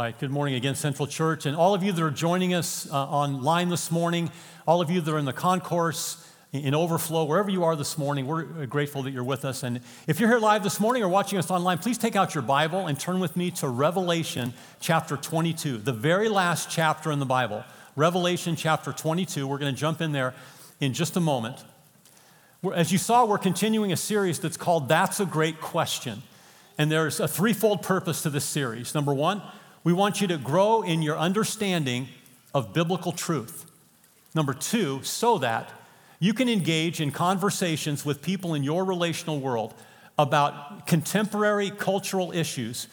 Right. Good morning again, Central Church. And all of you that are joining us uh, online this morning, all of you that are in the concourse, in overflow, wherever you are this morning, we're grateful that you're with us. And if you're here live this morning or watching us online, please take out your Bible and turn with me to Revelation chapter 22, the very last chapter in the Bible. Revelation chapter 22. We're going to jump in there in just a moment. As you saw, we're continuing a series that's called That's a Great Question. And there's a threefold purpose to this series. Number one, we want you to grow in your understanding of biblical truth. Number two, so that you can engage in conversations with people in your relational world about contemporary cultural issues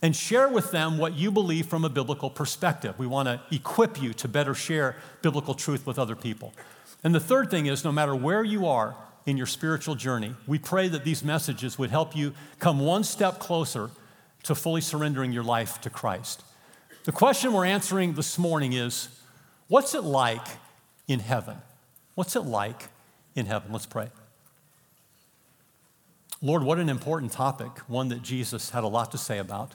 and share with them what you believe from a biblical perspective. We want to equip you to better share biblical truth with other people. And the third thing is no matter where you are in your spiritual journey, we pray that these messages would help you come one step closer to fully surrendering your life to Christ. The question we're answering this morning is what's it like in heaven? What's it like in heaven? Let's pray. Lord, what an important topic, one that Jesus had a lot to say about.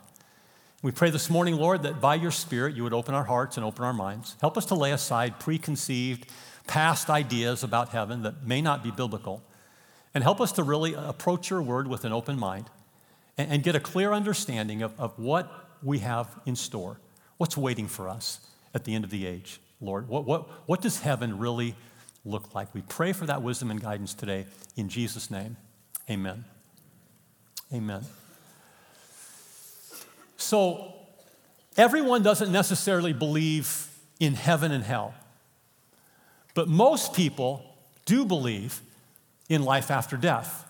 We pray this morning, Lord, that by your Spirit you would open our hearts and open our minds. Help us to lay aside preconceived, past ideas about heaven that may not be biblical. And help us to really approach your word with an open mind and, and get a clear understanding of, of what we have in store, what's waiting for us at the end of the age, Lord. What, what, what does heaven really look like? We pray for that wisdom and guidance today in Jesus' name. Amen. Amen. So, everyone doesn't necessarily believe in heaven and hell, but most people do believe in life after death.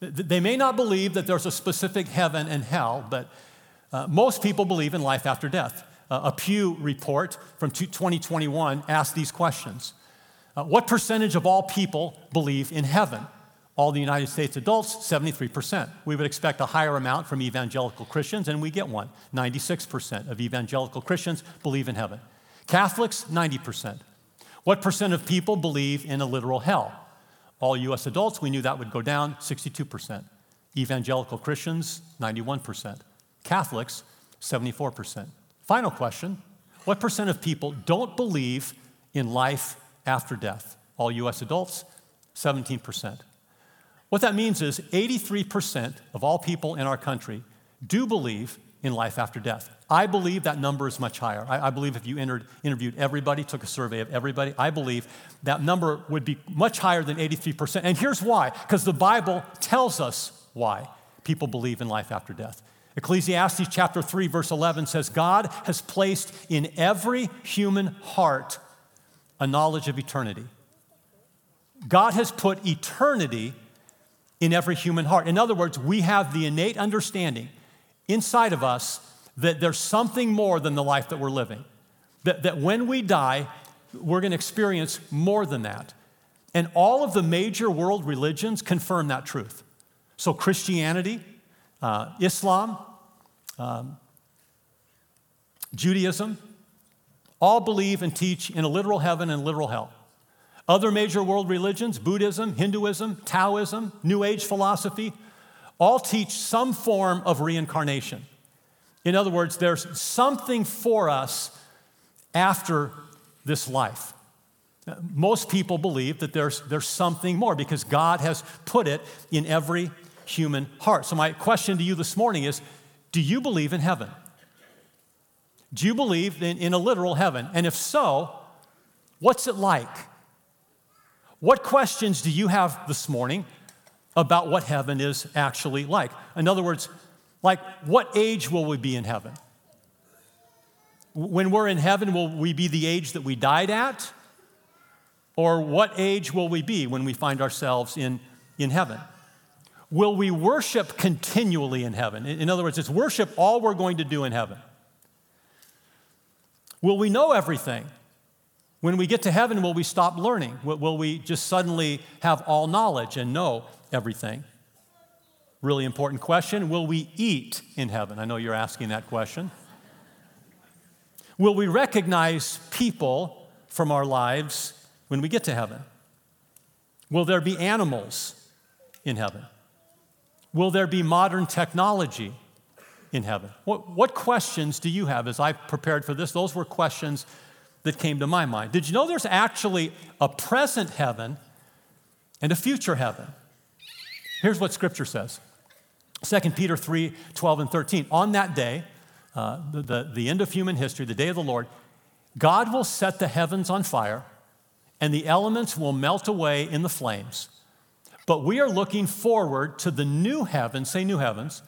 They may not believe that there's a specific heaven and hell, but uh, most people believe in life after death. Uh, a Pew report from 2021 asked these questions uh, What percentage of all people believe in heaven? All the United States adults, 73%. We would expect a higher amount from evangelical Christians, and we get one. 96% of evangelical Christians believe in heaven. Catholics, 90%. What percent of people believe in a literal hell? All US adults, we knew that would go down 62%. Evangelical Christians, 91%. Catholics, 74%. Final question What percent of people don't believe in life after death? All US adults, 17%. What that means is 83% of all people in our country do believe in life after death. I believe that number is much higher. I, I, believe if you entered, interviewed everybody, took a survey of everybody, I believe that number would be much higher than 83%. And here's why because the Bible tells us why people believe in life after death. Ecclesiastes chapter 3, verse 11 says, God has placed in every human heart a knowledge of eternity. God has put eternity in every human heart. In other words, we have the innate understanding inside of us that there's something more than the life that we're living. That, that when we die, we're going to experience more than that. And all of the major world religions confirm that truth. So, Christianity, uh, Islam, um, Judaism, all believe and teach in a literal heaven and literal hell. Other major world religions, Buddhism, Hinduism, Taoism, New Age philosophy, all teach some form of reincarnation. In other words, there's something for us after this life. Most people believe that there's, there's something more because God has put it in every human heart. So, my question to you this morning is Do you believe in heaven? Do you believe in, in a literal heaven? And if so, what's it like? What questions do you have this morning about what heaven is actually like? In other words, like, what age will we be in heaven? When we're in heaven, will we be the age that we died at? Or what age will we be when we find ourselves in, in heaven? Will we worship continually in heaven? In other words, is worship all we're going to do in heaven? Will we know everything? When we get to heaven, will we stop learning? Will we just suddenly have all knowledge and know everything? Really important question. Will we eat in heaven? I know you're asking that question. Will we recognize people from our lives when we get to heaven? Will there be animals in heaven? Will there be modern technology in heaven? What, what questions do you have as I prepared for this? Those were questions that came to my mind. Did you know there's actually a present heaven and a future heaven? Here's what Scripture says 2 Peter 3 12 and 13. On that day, uh, the, the, the end of human history, the day of the Lord, God will set the heavens on fire and the elements will melt away in the flames. But we are looking forward to the new heavens, say new heavens,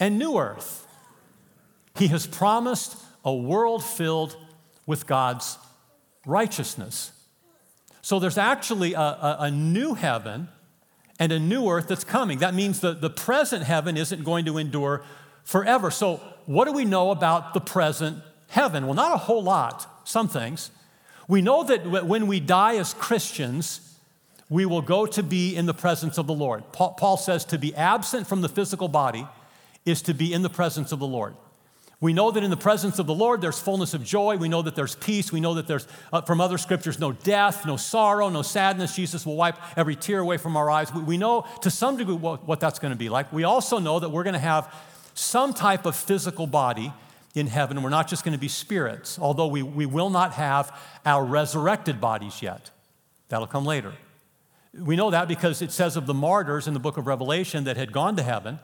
and new earth. He has promised a world filled with God's righteousness. So there's actually a, a, a, new heaven and a new earth that's coming. That means the, the present heaven isn't going to endure forever. So, what do we know about the present heaven? Well, not a whole lot, some things. We know that when we die as Christians, we will go to be in the presence of the Lord. Paul says to be absent from the physical body is to be in the presence of the Lord. We know that in the presence of the Lord there's fullness of joy. We know that there's peace. We know that there's, uh, from other scriptures, no death, no sorrow, no sadness. Jesus will wipe every tear away from our eyes. We, we know to some degree what, what that's going to be like. We also know that we're going to have some type of physical body in heaven. We're not just going to be spirits, although we, we will not have our resurrected bodies yet. That'll come later. We know that because it says of the martyrs in the book of Revelation that had gone to heaven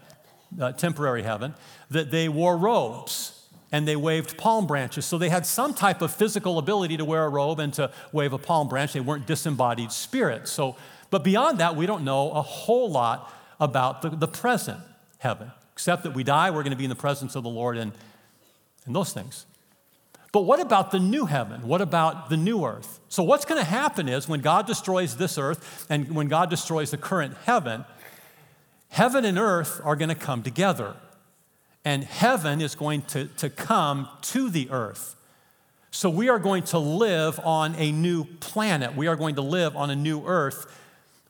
uh, temporary heaven, that they wore robes and they waved palm branches. So they had some type of physical ability to wear a robe and to wave a palm branch. They weren't disembodied spirits. So, but beyond that, we don't know a whole lot about the, the present heaven, except that we die, we're going to be in the presence of the Lord and, and those things. But what about the new heaven? What about the new earth? So, what's going to happen is when God destroys this earth and when God destroys the current heaven, Heaven and earth are going to come together, and heaven is going to, to come to the earth. So we are going to live on a new planet. We are going to live on a new earth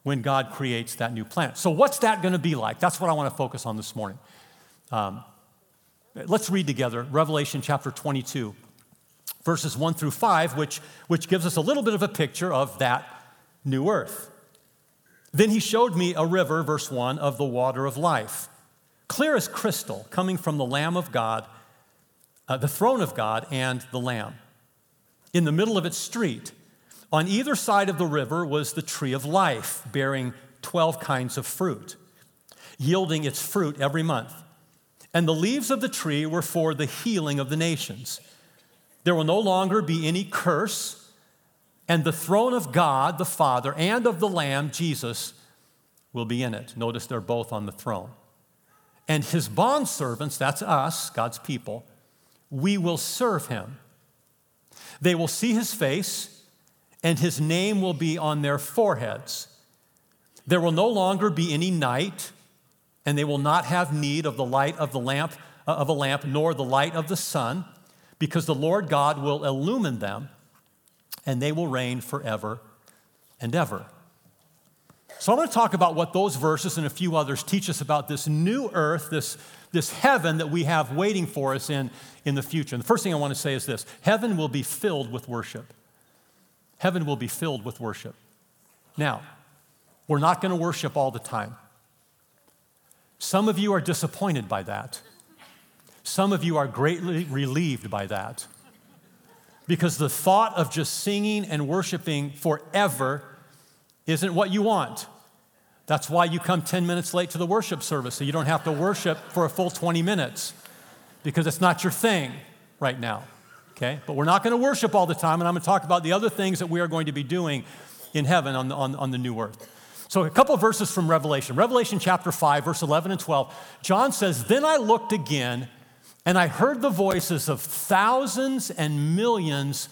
when God creates that new planet. So, what's that going to be like? That's what I want to focus on this morning. Um, let's read together Revelation chapter 22, verses 1 through 5, which, which gives us a little bit of a picture of that new earth. Then he showed me a river, verse 1, of the water of life, clear as crystal, coming from the Lamb of God, uh, the throne of God, and the Lamb. In the middle of its street, on either side of the river was the tree of life, bearing 12 kinds of fruit, yielding its fruit every month. And the leaves of the tree were for the healing of the nations. There will no longer be any curse and the throne of God, the Father, and of the Lamb, Jesus, will be in it. Notice they're both on the throne. And his bondservants, that's us, God's people, we will serve him. They will see his face, and his name will be on their foreheads. There will no longer be any night, and they will not have need of the light of the lamp uh, of a lamp nor the light of the sun, because the Lord God will illumine them and they will reign forever and ever. So, I'm going to talk about what those verses and a few others teach us about this new earth, this, this heaven that we have waiting for us in, in the future. And the first thing I want to say is this heaven will be filled with worship. Heaven will be filled with worship. Now, we're not going to worship all the time. Some of you are disappointed by that. Some of you are greatly relieved by that because the thought of just singing and worshiping forever isn't what you want. That's why you come 10 minutes late to the worship service, so you don't have to worship for a full 20 minutes, because it's not your thing right now. Okay? But we're not going to worship all the time, and I'm going to talk about the other things that we are going to be doing in heaven on the, on, on the new earth. So, a couple verses from Revelation. Revelation chapter 5, verse 11 and 12. John says, Then I looked again and I heard the voices of thousands and millions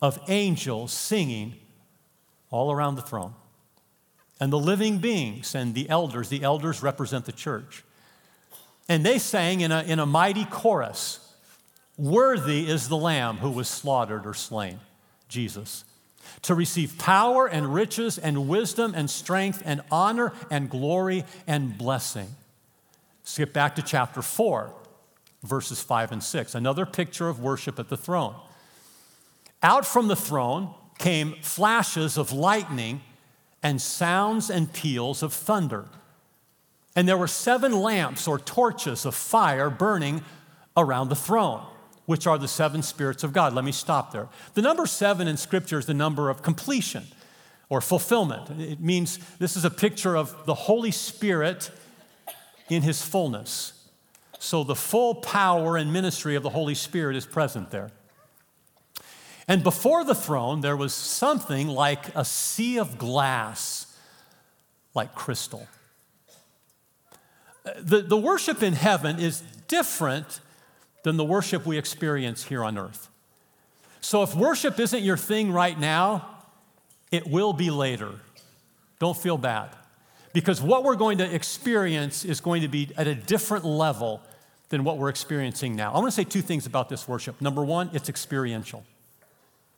of angels singing all around the throne. And the living beings and the elders, the elders represent the church. And they sang in a, in a mighty chorus Worthy is the Lamb who was slaughtered or slain, Jesus, to receive power and riches and wisdom and strength and honor and glory and blessing. Skip back to chapter 4 verses 5 and 6. Another picture of worship at the throne. Out from the throne came flashes of lightning and sounds and peals of thunder. And there were seven lamps or torches of fire burning around the throne, which are the seven spirits of God. Let me stop there. The number seven in Scripture is the number of completion or fulfillment. It means this is a picture of the Holy Spirit in his fullness. So the full power and ministry of the Holy Spirit is present there. And before the throne, there was something like a sea of glass, like crystal. The, the worship in heaven is different than the worship we experience here on earth. So if worship isn't your thing right now, it will be later. Don't feel bad. Because what we're going to experience is going to be at a different level than what we're experiencing now. I want to say two things about this worship. Number one, it's experiential.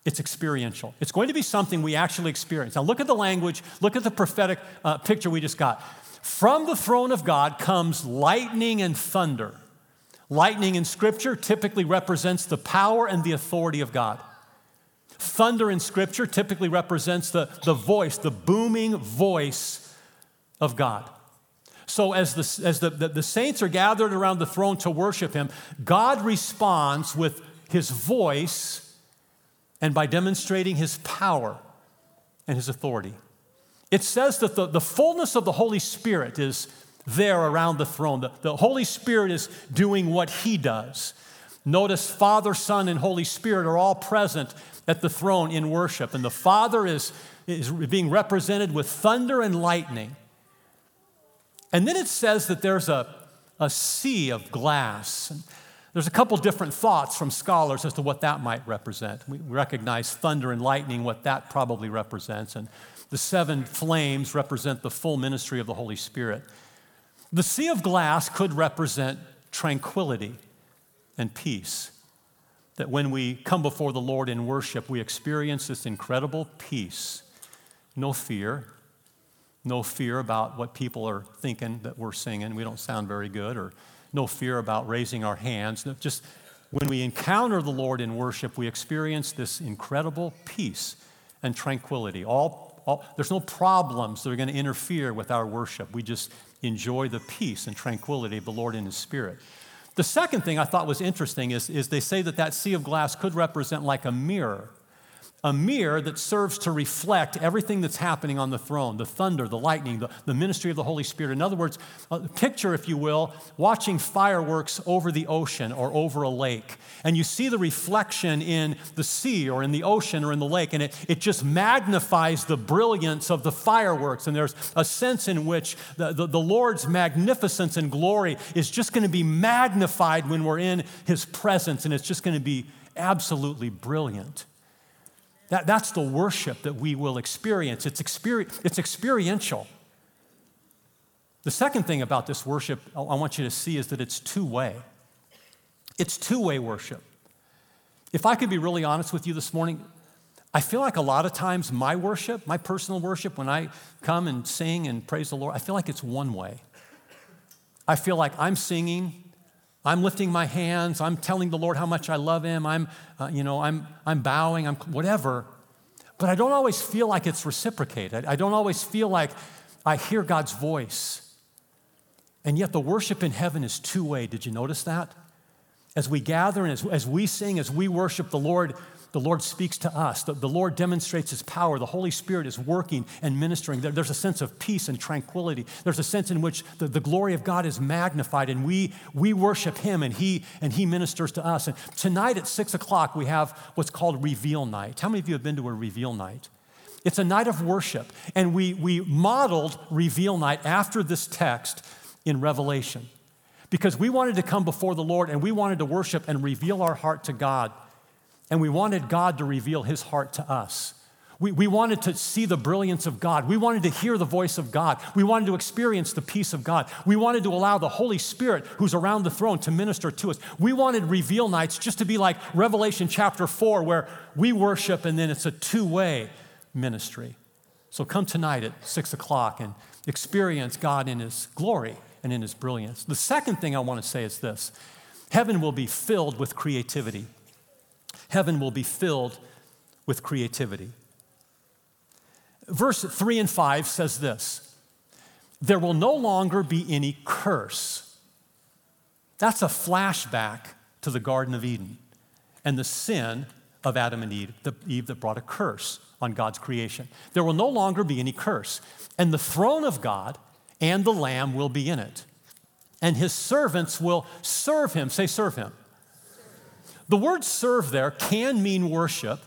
It's experiential. It's going to be something we actually experience. Now, look at the language, look at the prophetic uh, picture we just got. From the throne of God comes lightning and thunder. Lightning in Scripture typically represents the power and the authority of God. Thunder in Scripture typically represents the, the voice, the booming voice of God. So, as, the, as the, the, the saints are gathered around the throne to worship Him, God responds with His voice and by demonstrating His power and His authority. It says that the, the fullness of the Holy Spirit is there around the throne. The, the Holy Spirit is doing what He does. Notice Father, Son, and Holy Spirit are all present at the throne in worship. And the Father is, is being represented with thunder and lightning. And then it says that there's a, a sea of glass. And there's a couple different thoughts from scholars as to what that might represent. We recognize thunder and lightning, what that probably represents. And the seven flames represent the full ministry of the Holy Spirit. The sea of glass could represent tranquility and peace. That when we come before the Lord in worship, we experience this incredible peace. No fear, no fear about what people are thinking that we're singing. We don't sound very good, or no fear about raising our hands. Just when we encounter the Lord in worship, we experience this incredible peace and tranquility. All, all, there's no problems that are going to interfere with our worship. We just enjoy the peace and tranquility of the Lord in His Spirit. The second thing I thought was interesting is, is they say that that sea of glass could represent like a mirror a mirror that serves to reflect everything that's happening on the throne the thunder, the lightning, the, the ministry of the Holy Spirit. In other words, a picture, if you will, watching fireworks over the ocean or over a lake. And you see the reflection in the sea or in the ocean or in the lake, and it, it just magnifies the brilliance of the fireworks. And there's a sense in which the, the, the Lord's magnificence and glory is just going to be magnified when we're in His presence, and it's just going to be absolutely brilliant. That, that's the worship that we will experience. It's, experi- it's experiential. The second thing about this worship I want you to see is that it's two way. It's two way worship. If I could be really honest with you this morning, I feel like a lot of times my worship, my personal worship, when I come and sing and praise the Lord, I feel like it's one way. I feel like I'm singing I'm lifting my hands. I'm telling the Lord how much I love Him. I'm, uh, you know, I'm, I'm bowing. I'm whatever. But I don't always feel like it's reciprocated. I don't always feel like I hear God's voice. And yet the worship in heaven is two way. Did you notice that? As we gather and as, as we sing, as we worship the Lord, the Lord speaks to us. The, the, Lord demonstrates His power. The Holy Spirit is working and ministering. There, there's a sense of peace and tranquility. There's a sense in which the, the glory of God is magnified, and we, we worship Him, and He and He ministers to us. And tonight at six o'clock, we have what's called Reveal Night. How many of you have been to a Reveal Night? It's a night of worship, and we, we modeled Reveal Night after this text in Revelation because we wanted to come before the Lord and we wanted to worship and reveal our heart to God. And we wanted God to reveal his heart to us. We, we wanted to see the brilliance of God. We wanted to hear the voice of God. We wanted to experience the peace of God. We wanted to allow the Holy Spirit, who's around the throne, to minister to us. We wanted reveal nights just to be like Revelation chapter 4, where we worship and then it's a two way ministry. So come tonight at 6 o'clock and experience God in His glory and in His brilliance. The second thing I want to say is this heaven will be filled with creativity heaven will be filled with creativity. Verse 3 and 5 says this there will no longer be any curse. That's a flashback to the Garden of Eden and the sin of Adam and Eve, the Eve that brought a curse on God's creation. There will no longer be any curse, and the throne of God and the Lamb will be in it, and his servants will serve him. Say, serve him. The word serve there can mean worship,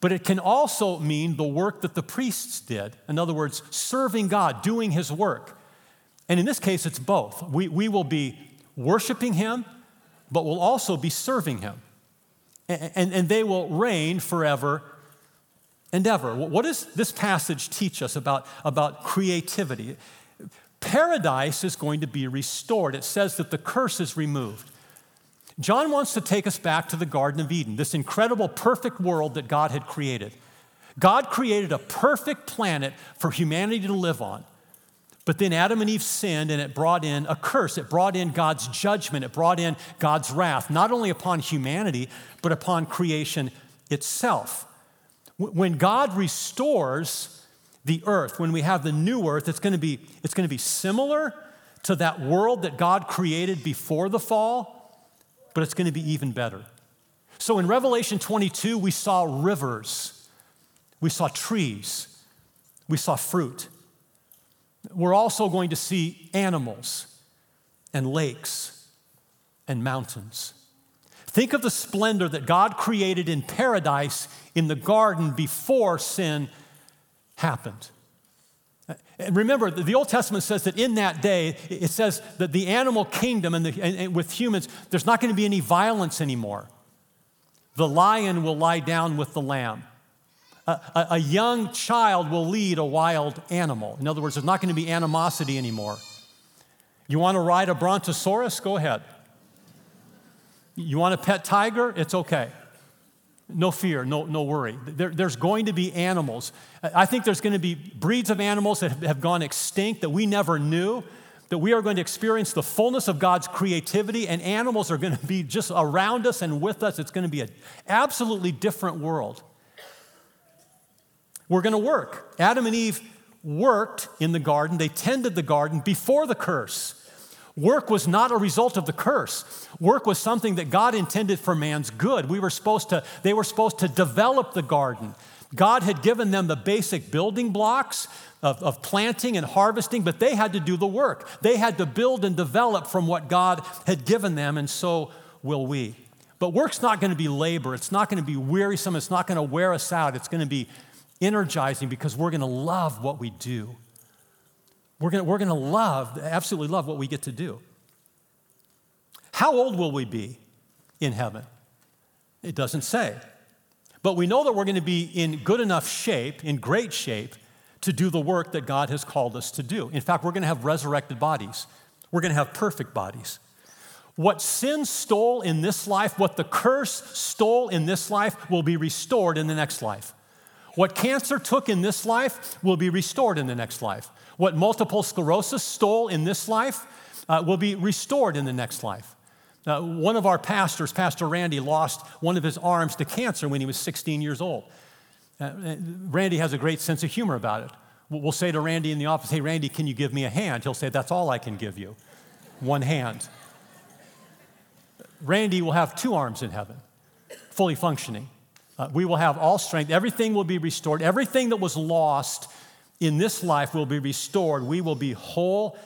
but it can also mean the work that the priests did. In other words, serving God, doing his work. And in this case, it's both. We, we will be worshiping him, but we'll also be serving him. And, and, and they will reign forever and ever. What does this passage teach us about, about creativity? Paradise is going to be restored. It says that the curse is removed. John wants to take us back to the Garden of Eden, this incredible, perfect world that God had created. God created a perfect planet for humanity to live on. But then Adam and Eve sinned and it brought in a curse. It brought in God's judgment. It brought in God's wrath, not only upon humanity, but upon creation itself. When God restores the earth, when we have the new earth, it's going to be, it's going to be similar to that world that God created before the fall but it's going to be even better. So in Revelation 22, we saw rivers, we saw trees, we saw fruit. We're also going to see animals and lakes and mountains. Think of the splendor that God created in paradise in the garden before sin happened. And remember, the Old Testament says that in that day, it says that the animal kingdom and, the, and, and with humans, there's not going to be any violence anymore. The lion will lie down with the lamb. A, a, a young child will lead a wild animal. In other words, there's not going to be animosity anymore. You want to ride a brontosaurus? Go ahead. You want a pet tiger? It's okay. No fear, no, no worry. There, there's going to be animals. I think there's going to be breeds of animals that have gone extinct that we never knew, that we are going to experience the fullness of God's creativity, and animals are going to be just around us and with us. It's going to be an absolutely different world. We're going to work. Adam and Eve worked in the garden, they tended the garden before the curse. Work was not a result of the curse. Work was something that God intended for man's good. We were supposed to, they were supposed to develop the garden. God had given them the basic building blocks of, of planting and harvesting, but they had to do the work. They had to build and develop from what God had given them, and so will we. But work's not going to be labor. It's not going to be wearisome. It's not going to wear us out. It's going to be energizing because we're going to love what we do. We're going we're to love, absolutely love what we get to do. How old will we be in heaven? It doesn't say. But we know that we're going to be in good enough shape, in great shape, to do the work that God has called us to do. In fact, we're going to have resurrected bodies, we're going to have perfect bodies. What sin stole in this life, what the curse stole in this life, will be restored in the next life. What cancer took in this life will be restored in the next life. What multiple sclerosis stole in this life uh, will be restored in the next life. Uh, one of our pastors, Pastor Randy, lost one of his arms to cancer when he was 16 years old. Uh, uh, Randy has a great sense of humor about it. We'll say to Randy in the office, Hey, Randy, can you give me a hand? He'll say, That's all I can give you one hand. Randy will have two arms in heaven, fully functioning. Uh, we will have all strength. Everything will be restored. Everything that was lost in this life will be restored. We will be whole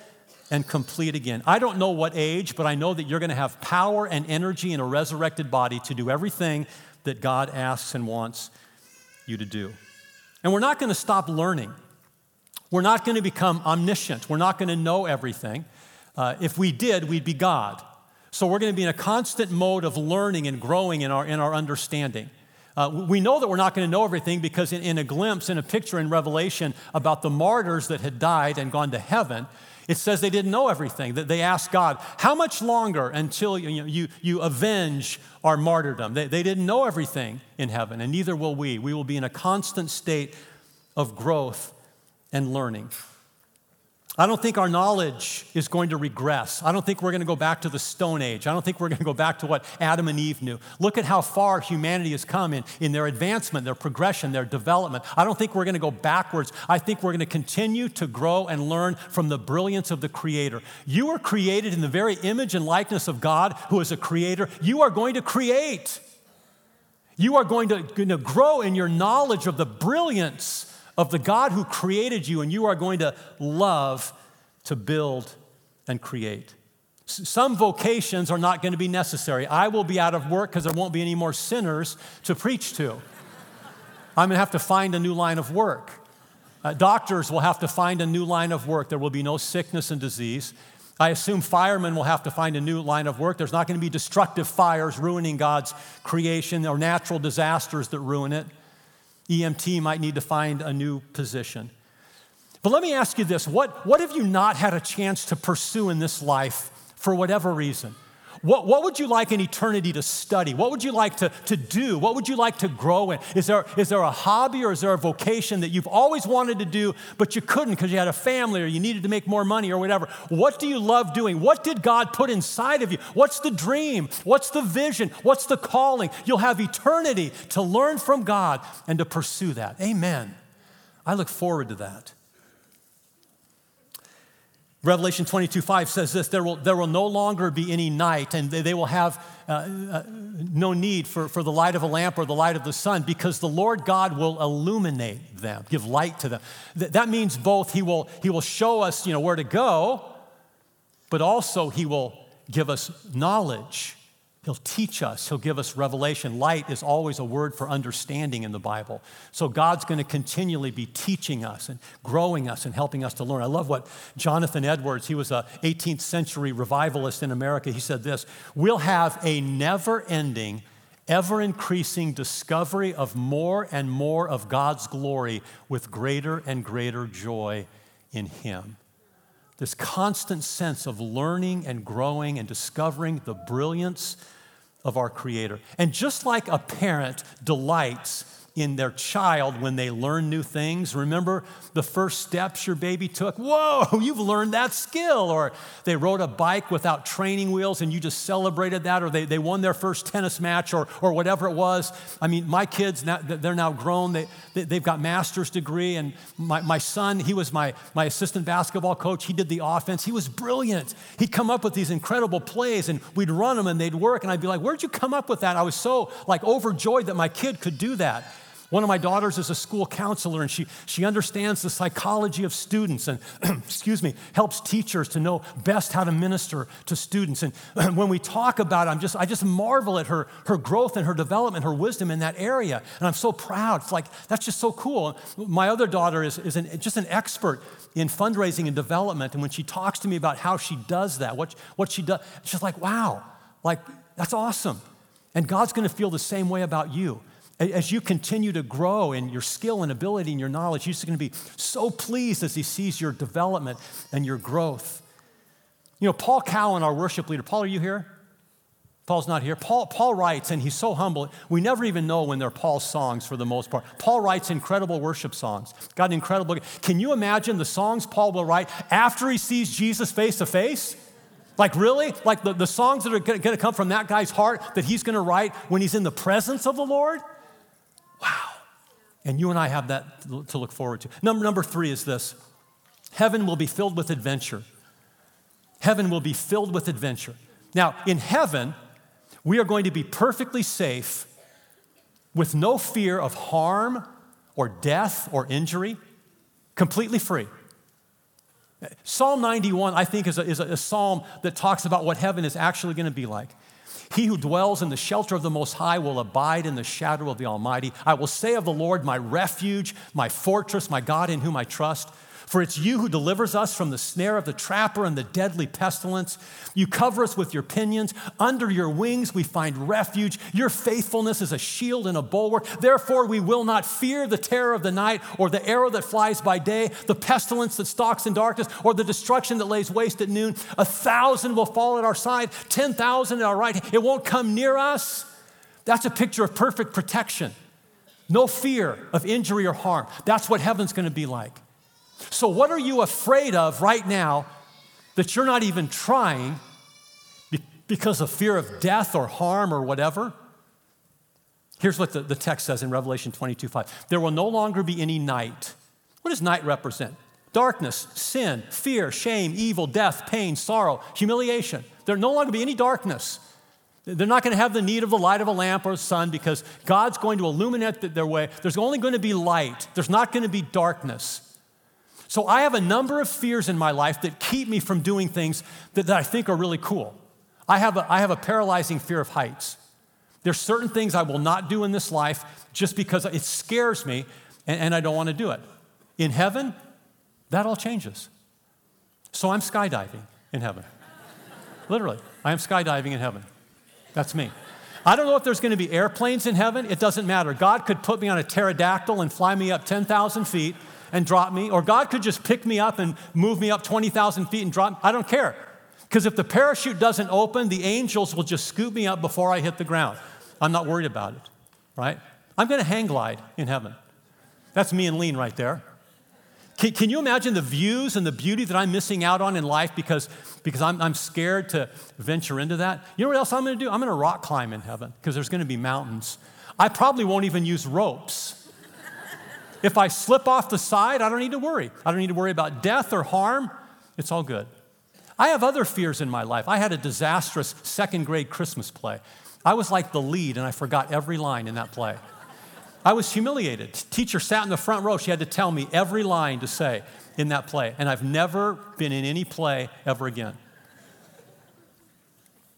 and complete again. I don't know what age, but I know that you're going to have power and energy in a resurrected body to do everything that God asks and wants you to do. And we're not going to stop learning. We're not going to become omniscient. We're not going to know everything. Uh, if we did, we'd be God. So we're going to be in a constant mode of learning and growing in our, in our understanding. Uh, we know that we're not going to know everything because, in, in, a glimpse, in a picture in Revelation about the martyrs that had died and gone to heaven, it says they didn't know everything. That they asked God, How much longer until you, you, you avenge our martyrdom? They, they didn't know everything in heaven, and neither will we. We will be in a constant state of growth and learning. I don't think our knowledge is going to regress. I don't think we're going to go back to the Stone Age. I don't think we're going to go back to what Adam and Eve knew. Look at how far humanity has come in, in their advancement, their progression, their development. I don't think we're going to go backwards. I think we're going to continue to grow and learn from the brilliance of the Creator. You are created in the very image and likeness of God, who is a creator. You are going to create. You are going to, going to grow in your knowledge of the brilliance of the God who created you, and you are going to love to build and create. Some vocations are not going to be necessary. I will be out of work because there won't be any more sinners to preach to. I'm going to have to find a new line of work. Uh, doctors will have to find a new line of work. There will be no sickness and disease. I assume firemen will have to find a new line of work. There's not going to be destructive fires ruining God's creation or natural disasters that ruin it. EMT might need to find a new position. But let me ask you this what, what have you not had a chance to pursue in this life for whatever reason? What, what would you like in eternity to study? What would you like to, to do? What would you like to grow in? Is there, is there a hobby or is there a vocation that you've always wanted to do, but you couldn't because you had a family or you needed to make more money or whatever? What do you love doing? What did God put inside of you? What's the dream? What's the vision? What's the calling? You'll have eternity to learn from God and to pursue that. Amen. I look forward to that. Revelation 22 5 says this there will, there will no longer be any night, and they, they will have uh, uh, no need for, for the light of a lamp or the light of the sun because the Lord God will illuminate them, give light to them. Th- that means both he will, he will show us you know, where to go, but also he will give us knowledge He'll teach us, He'll give us revelation. Light is always a word for understanding in the Bible. So God's going to continually be teaching us and growing us and helping us to learn. I love what Jonathan Edwards, he was a 18th century revivalist in America, he said this We'll have a never ending, ever increasing discovery of more and more of God's glory with greater and greater joy in Him this constant sense of learning and growing and discovering the brilliance of our Creator. And just like a parent delights in their child when they learn new things. Remember the first steps your baby took? Whoa, you've learned that skill. Or they rode a bike without training wheels and you just celebrated that. Or they, they won their first tennis match or, or whatever it was. I mean, my kids, now, they're now grown. They, they, have got master's degree. And my, my son, he was my, my assistant basketball coach. He did the offense. He was brilliant. He'd come up with these incredible plays and we'd run them and they'd work. And I'd be like, where'd you come up with that? I was so like overjoyed that my kid could do that. One of my daughters is a school counselor and she, she understands the psychology of students and, excuse me, helps teachers to know best how to minister to students. And when we talk about it, I'm just, I just marvel at her, her growth and her development, her wisdom in that area. And I'm so proud. It's like, that's just so cool. My other daughter is, is an, just an expert in fundraising and development. And when she talks to me about how she does that, what, what she does, she's like, wow, like, that's awesome. And God's going to feel the same way about you. As you continue to grow in your skill and ability and your knowledge, He's going to be so pleased as He sees your development and your growth. You know, Paul Cowan, our worship leader, Paul, are you here? Paul's not here. Paul, Paul writes, and he's so humble, we never even know when they're Paul's songs for the most part. Paul writes incredible worship songs. Got an incredible. Can you imagine the songs Paul will write after he sees Jesus face to face? Like, really? Like the, the songs that are going to come from that guy's heart that he's going to write when he's in the presence of the Lord? Wow. And you and I have that to look forward to. Number, number three is this heaven will be filled with adventure. Heaven will be filled with adventure. Now, in heaven, we are going to be perfectly safe with no fear of harm or death or injury, completely free. Psalm 91, I think, is a, is a, psalm that talks about what heaven is actually going to be like. He who dwells in the shelter of the Most High will abide in the shadow of the Almighty. I will say of the Lord, my refuge, my fortress, my God in whom I trust. For it's you who delivers us from the snare of the trapper and the deadly pestilence. You cover us with your pinions. Under your wings we find refuge. Your faithfulness is a shield and a bulwark. Therefore, we will not fear the terror of the night or the arrow that flies by day, the pestilence that stalks in darkness, or the destruction that lays waste at noon. A thousand will fall at our side, 10,000 at our right. It won't come near us. That's a picture of perfect protection. No fear of injury or harm. That's what heaven's going to be like. So, what are you afraid of right now that you're not even trying because of fear of death or harm or whatever? Here's what the, the text says in Revelation 22 5. There will no longer be any night. What does night represent? Darkness, sin, fear, shame, evil, death, pain, sorrow, humiliation. There'll no longer be any darkness. They're not going to have the need of the light of a lamp or a sun because God's going to illuminate their way. There's only going to be light, there's not going to be darkness. So I have a number of fears in my life that keep me from doing things that, that I think are really cool. I have, a, I have a paralyzing fear of heights. There's certain things I will not do in this life just because it scares me and, and I don't want to do it. In heaven, that all changes. So I'm skydiving in heaven. Literally, I am skydiving in heaven. That's me. I don't know if there's going to be airplanes in heaven. It doesn't matter. God could put me on a pterodactyl and fly me up 10,000 feet and drop me, or God could just pick me up and move me up 20,000 feet and drop me. I don't care. Because if the parachute doesn't open, the angels will just scoop me up before I hit the ground. I'm not worried about it, right? I'm going to hang glide in heaven. That's me and Lean right there. Can, can, you imagine the views and the beauty that I'm missing out on in life because, because I'm, I'm scared to venture into that? You know what else I'm going to do? I'm going to rock climb in heaven because there's going to be mountains. I probably won't even use ropes. If I slip off the side, I don't need to worry. I don't need to worry about death or harm. It's all good. I have other fears in my life. I had a disastrous second grade Christmas play. I was like the lead, and I forgot every line in that play. I was humiliated. Teacher sat in the front row. She had to tell me every line to say in that play. And I've never been in any play ever again.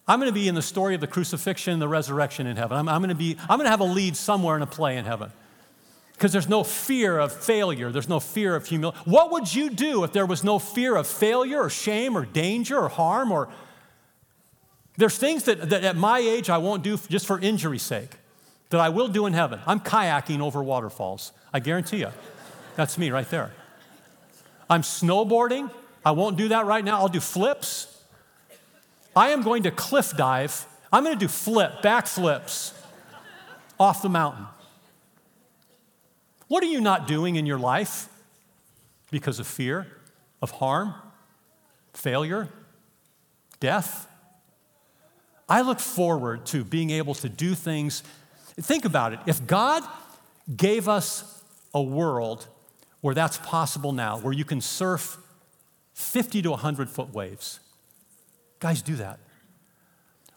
I'm going to be in the story of the crucifixion and the resurrection in heaven. I'm, I'm going to be, I'm going to have a lead somewhere in a play in heaven. Because there's no fear of failure. There's no fear of humility. What would you do if there was no fear of failure or shame or danger or harm or there's things that, that at my age I won't do just for injury's sake that I will do in heaven. I'm kayaking over waterfalls. I guarantee you. That's me right there. I'm snowboarding. I won't do that right now. I'll do flips. I am going to cliff dive. I'm going to do flip, back flips off the mountain. What are you not doing in your life because of fear, of harm, failure, death? I look forward to being able to do things Think about it. If God gave us a world where that's possible now, where you can surf 50 to 100 foot waves, guys, do that.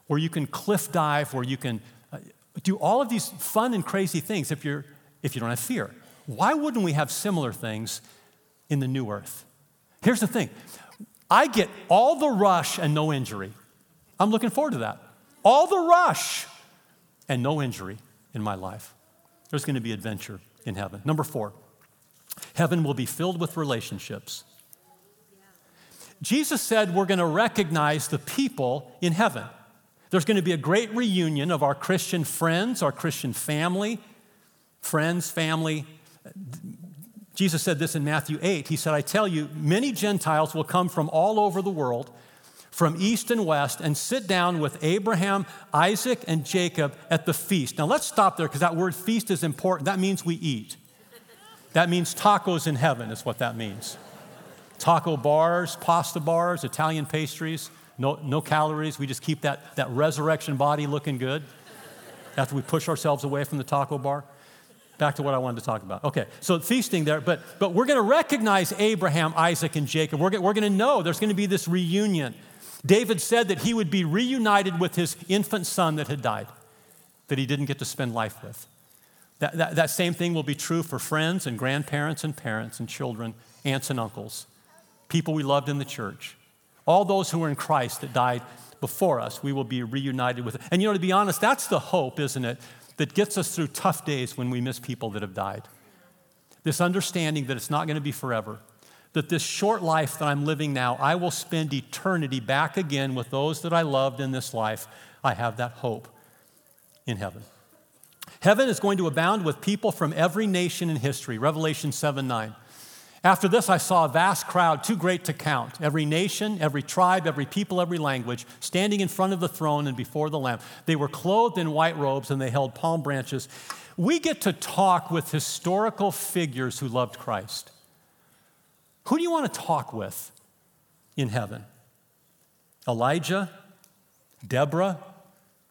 Where you can cliff dive, where you can uh, do all of these fun and crazy things if, you're, if you don't have fear. Why wouldn't we have similar things in the new earth? Here's the thing I get all the rush and no injury. I'm looking forward to that. All the rush and no injury in my life. There's going to be adventure in heaven. Number four, heaven will be filled with relationships. Jesus said we're going to recognize the people in heaven. There's going to be a great reunion of our Christian friends, our Christian family, friends, family. Jesus said this in Matthew 8. He said, I tell you, many Gentiles will come from all over the world from east and west and sit down with Abraham, Isaac, and Jacob at the feast. Now let's stop there because that word feast is important. That means we eat. That means tacos in heaven, is what that means. Taco bars, pasta bars, Italian pastries, no, no calories. We just keep that, that resurrection body looking good after we push ourselves away from the taco bar. Back to what I wanted to talk about. Okay, so feasting there, but, but we're going to recognize Abraham, Isaac, and Jacob. We're, we're going to know there's going to be this reunion. David said that he would be reunited with his infant son that had died, that he didn't get to spend life with. That, that, that, same thing will be true for friends and grandparents and parents and children, aunts and uncles, people we loved in the church. All those who were in Christ that died before us, we will be reunited with. And you know, to be honest, that's the hope, isn't it, that gets us through tough days when we miss people that have died. This understanding that it's not going to be forever, that this short life that I'm living now, I will spend eternity back again with those that I loved in this life. I have that hope in heaven. Heaven is going to abound with people from every nation in history, Revelation 7 9. After this, I saw a vast crowd, too great to count, every nation, every tribe, every people, every language, standing in front of the throne and before the Lamb. They were clothed in white robes and they held palm branches. We get to talk with historical figures who loved Christ Who do you want to talk with in heaven? Elijah, Deborah,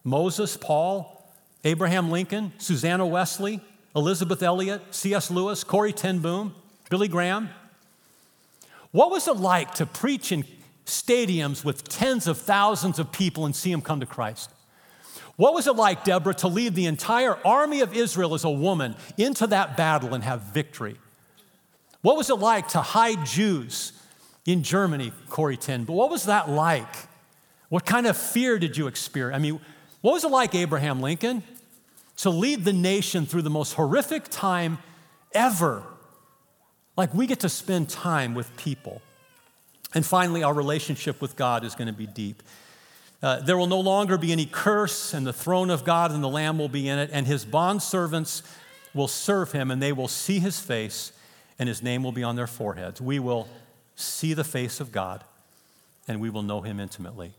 Moses, Paul, Abraham Lincoln, Susanna Wesley, Elisabeth Elliot, C.S. Lewis, Corrie ten Boom, Billy Graham. What was it like to preach in stadiums with tens of thousands of people and see them come to Christ? What was it like, Deborah, to lead the entire army of Israel as a woman into that battle and have victory? What was it like to hide Jews in Germany, Corrie ten? But what was that like? What kind of fear did you experience? I mean, what was it like, Abraham Lincoln, to lead the nation through the most horrific time ever? Like we get to spend time with people. And finally, our relationship with God is going to be deep. Uh, there will no longer be any curse, and the throne of God and the Lamb will be in it, and his bondservants will serve him, and they will see his face, and his name will be on their foreheads. We will see the face of God, and we will know him intimately.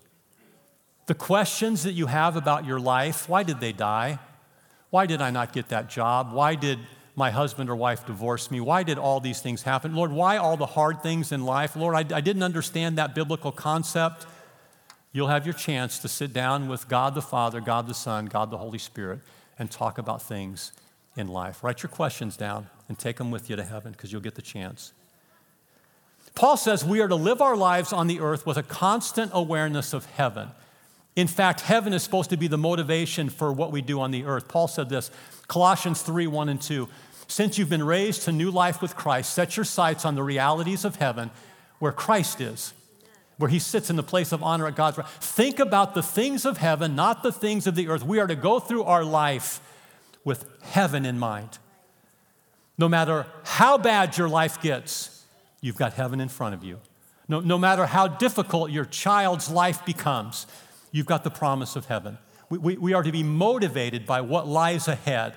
The questions that you have about your life why did they die? Why did I not get that job? Why did my husband or wife divorce me? Why did all these things happen? Lord, why all the hard things in life? Lord, I, I didn't understand that biblical concept. You'll have your chance to sit down with God the Father, God the Son, God the Holy Spirit, and talk about things in life. Write your questions down and take them with you to heaven because you'll get the chance. Paul says we are to live our lives on the earth with a constant awareness of heaven. In fact, heaven is supposed to be the motivation for what we do on the earth. Paul said this Colossians 3 1 and 2. Since you've been raised to new life with Christ, set your sights on the realities of heaven where Christ is, where he sits in the place of honor at God's right. Think about the things of heaven, not the things of the earth. We are to go through our life with heaven in mind. No matter how bad your life gets, you've got heaven in front of you. No, no matter how difficult your child's life becomes, you've got the promise of heaven. We, we, we are to be motivated by what lies ahead.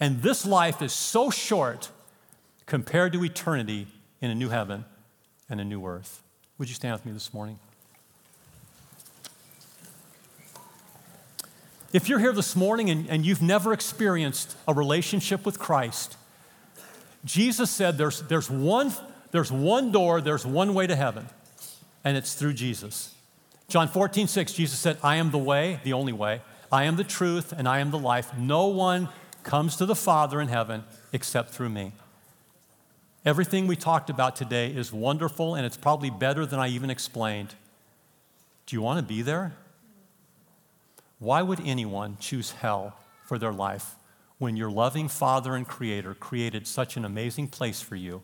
And this life is so short compared to eternity in a new heaven and a new earth. Would you stand with me this morning? If you're here this morning and, and you've never experienced a relationship with Christ, Jesus said there's, there's, one, there's one door, there's one way to heaven, and it's through Jesus. John 14, 6, Jesus said, I am the way, the only way. I am the truth, and I am the life. No one comes to the Father in heaven except through me. Everything we talked about today is wonderful, and it's probably better than I even explained. Do you want to be there? Why would anyone choose hell for their life when your loving Father and Creator created such an amazing place for you?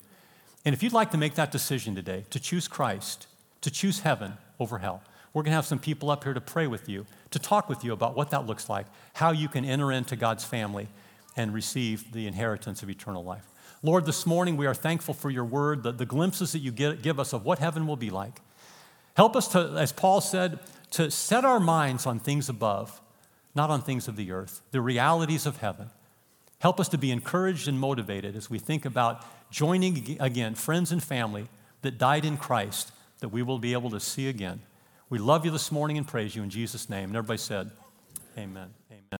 And if you'd like to make that decision today, to choose Christ, to choose heaven over hell, we're going to have some people up here to pray with you, to talk with you about what that looks like, how you can enter into God's family and receive the inheritance of eternal life. Lord, this morning we are thankful for your word, the, the glimpses that you give us of what heaven will be like. Help us to, as Paul said, to set our minds on things above, not on things of the earth, the realities of heaven. Help us to be encouraged and motivated as we think about joining again friends and family that died in Christ that we will be able to see again. We love you this morning and praise you in Jesus' name. And everybody said, Amen.